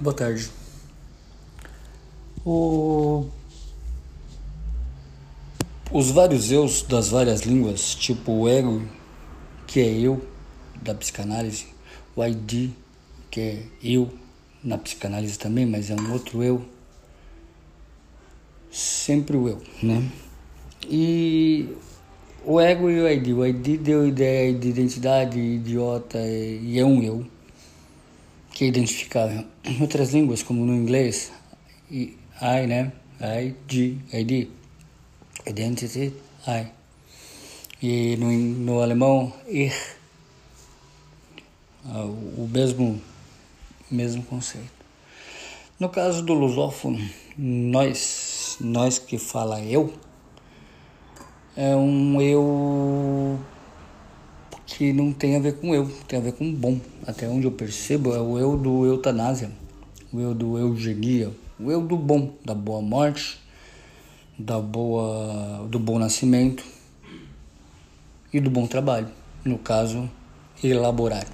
Boa tarde. O... Os vários eus das várias línguas, tipo o ego, que é eu, da psicanálise, o ID, que é eu, na psicanálise também, mas é um outro eu, sempre o eu, né? E o ego e o ID. O ID deu ideia de identidade, idiota, e é um eu que é identificável. Em outras línguas, como no inglês, I, né? ID, ID, Identity, I. E no, no alemão, Ich. Ah, o mesmo, mesmo conceito. No caso do lusófono, nós, nós que fala eu, é um eu que não tem a ver com eu, tem a ver com bom. Até onde eu percebo é o eu do eutanásia, o eu do eugenia, o eu do bom, da boa morte, da boa, do bom nascimento e do bom trabalho. No caso, elaborar.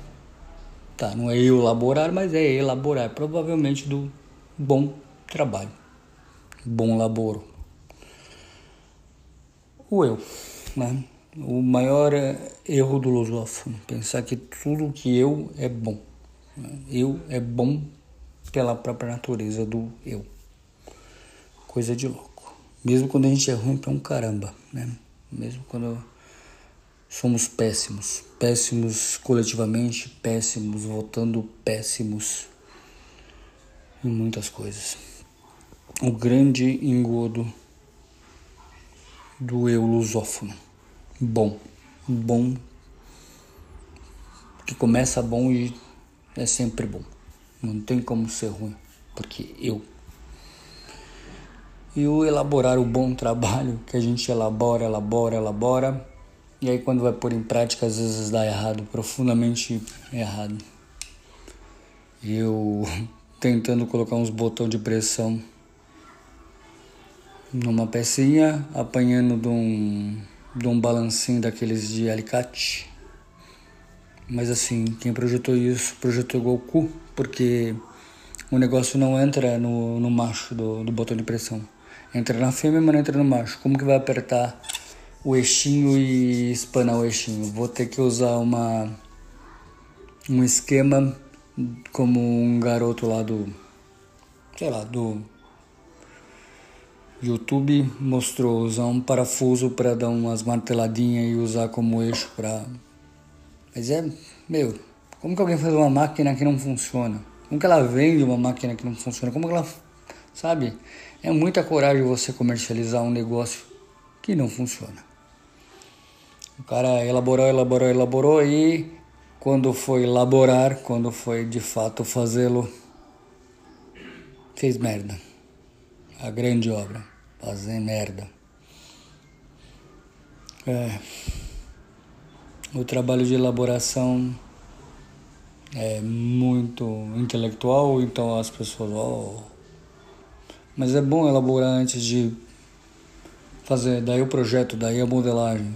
Tá, não é elaborar, mas é elaborar, provavelmente do bom trabalho, bom laboro. O eu, né? O maior erro do lusófono, pensar que tudo que eu é bom. Eu é bom pela própria natureza do eu. Coisa de louco. Mesmo quando a gente é ruim para um caramba, né? Mesmo quando somos péssimos, péssimos coletivamente, péssimos votando péssimos em muitas coisas. O grande engodo do eu lusófono bom. Bom. Que começa bom e é sempre bom. Não tem como ser ruim, porque eu. E o elaborar o bom trabalho que a gente elabora, elabora, elabora. E aí quando vai pôr em prática às vezes dá errado, profundamente errado. Eu tentando colocar uns botões de pressão numa pecinha, apanhando de um de um balancinho daqueles de alicate. Mas assim, quem projetou isso projetou cu, porque o negócio não entra no, no macho do, do botão de pressão. Entra na fêmea, mas não entra no macho. Como que vai apertar o eixinho e espanar o eixinho? Vou ter que usar uma um esquema como um garoto lá do sei lá, do YouTube mostrou usar um parafuso para dar umas marteladinhas e usar como eixo para. Mas é, meu, como que alguém faz uma máquina que não funciona? Como que ela vende uma máquina que não funciona? Como que ela, sabe? É muita coragem você comercializar um negócio que não funciona. O cara elaborou, elaborou, elaborou e quando foi elaborar, quando foi de fato fazê-lo, fez merda. A grande obra fazer merda. É. O trabalho de elaboração é muito intelectual, então as pessoas, oh. mas é bom elaborar antes de fazer, daí o projeto, daí a modelagem.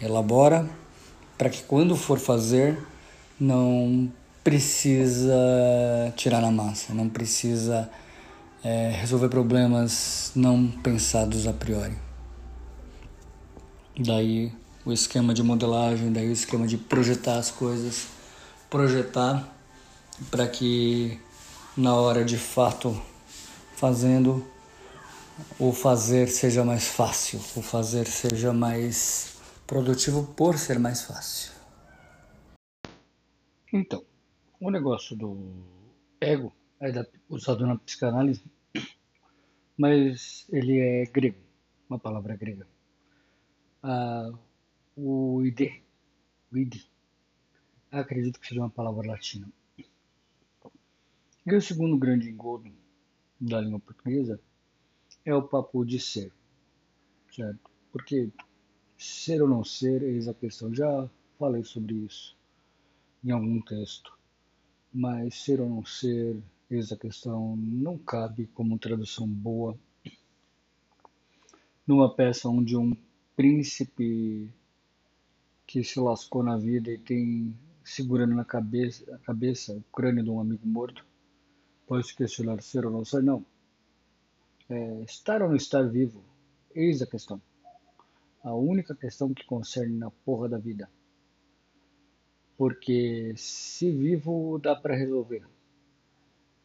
Elabora para que quando for fazer não precisa tirar na massa, não precisa é, resolver problemas não pensados a priori. Daí o esquema de modelagem, daí o esquema de projetar as coisas, projetar para que na hora de fato fazendo o fazer seja mais fácil, o fazer seja mais produtivo por ser mais fácil. Então, o negócio do ego é usado na psicanálise, mas ele é grego, uma palavra grega. Ah, o id, o id, acredito que seja uma palavra latina. E o segundo grande engodo da língua portuguesa é o papo de ser, certo? Porque ser ou não ser, eis a questão. Já falei sobre isso em algum texto. Mas ser ou não ser, essa questão não cabe como tradução boa numa peça onde um príncipe que se lascou na vida e tem segurando na cabeça, a cabeça o crânio de um amigo morto pode se questionar ser ou não ser, não. É, estar ou não estar vivo, eis a questão. A única questão que concerne na porra da vida. Porque se vivo dá para resolver.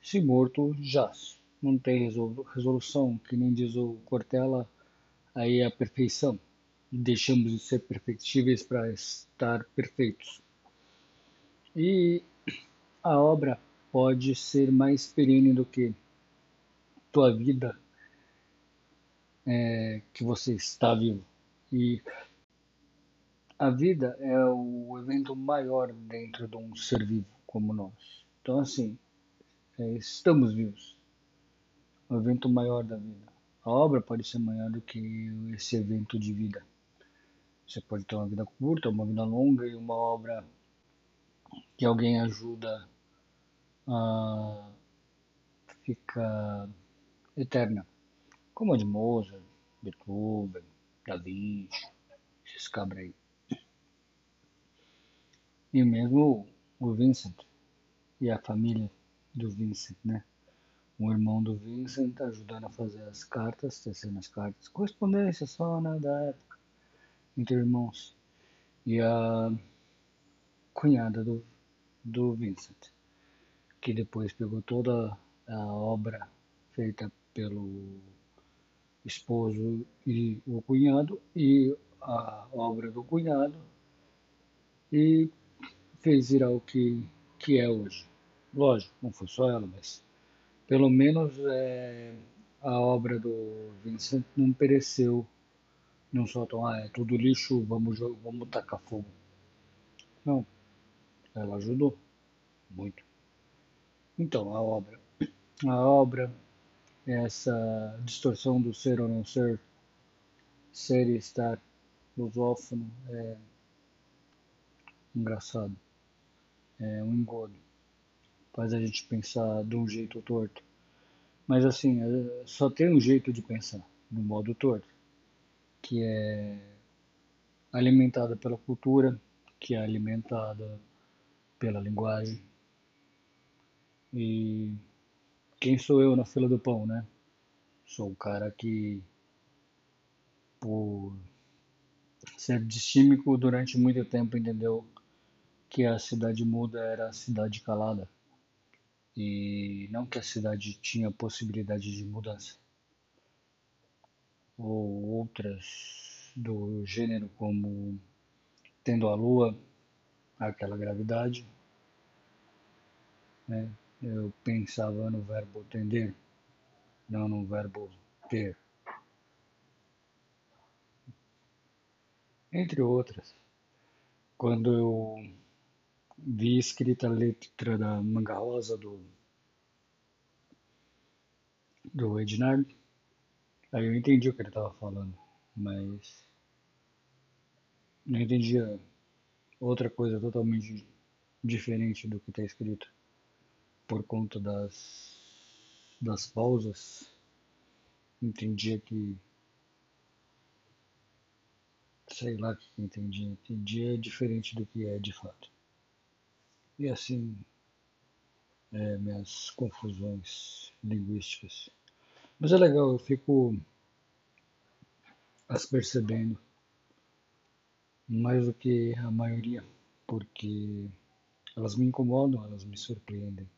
Se morto, jaz. Não tem resolução, que nem diz o Cortella, aí é a perfeição. Deixamos de ser perfectíveis para estar perfeitos. E a obra pode ser mais perene do que tua vida é, que você está vivo. E a vida é o evento maior dentro de um ser vivo como nós. Então, assim, é, estamos vivos. O evento maior da vida. A obra pode ser maior do que esse evento de vida. Você pode ter uma vida curta, uma vida longa e uma obra que alguém ajuda a ficar eterna. Como a de Mozart, Beethoven, Davi, esses cabras aí. E mesmo o Vincent e a família do Vincent, né? O irmão do Vincent ajudando a fazer as cartas, tecendo as cartas. Correspondência só, né, da época, entre irmãos. E a cunhada do, do Vincent, que depois pegou toda a obra feita pelo esposo e o cunhado e a obra do cunhado e fez virar o que, que é hoje. Lógico, não foi só ela, mas pelo menos é, a obra do Vincent não pereceu. Não soltam, ah, é tudo lixo, vamos, vamos tacar fogo. Não, ela ajudou muito. Então, a obra. A obra, essa distorção do ser ou não ser, ser e estar lusófono, é engraçado é um engodo. Faz a gente pensar de um jeito torto. Mas assim, é, só tem um jeito de pensar, no modo torto, que é alimentada pela cultura, que é alimentada pela linguagem. E quem sou eu na fila do pão, né? Sou o cara que, por ser distímico durante muito tempo, entendeu que a cidade muda era a cidade calada e não que a cidade tinha possibilidade de mudança ou outras do gênero como tendo a lua aquela gravidade né? eu pensava no verbo tender não no verbo ter entre outras quando eu vi escrita a letra da Manga Rosa do, do Ednard. Aí eu entendi o que ele estava falando, mas não entendia outra coisa totalmente diferente do que está escrito por conta das, das pausas. Entendia que sei lá o que entendia, entendia diferente do que é de fato. E assim, é, minhas confusões linguísticas. Mas é legal, eu fico as percebendo mais do que a maioria, porque elas me incomodam, elas me surpreendem.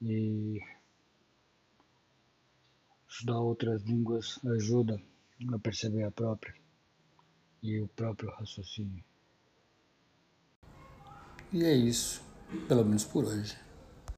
E estudar outras línguas ajuda a perceber a própria e o próprio raciocínio. E é isso, pelo menos por hoje.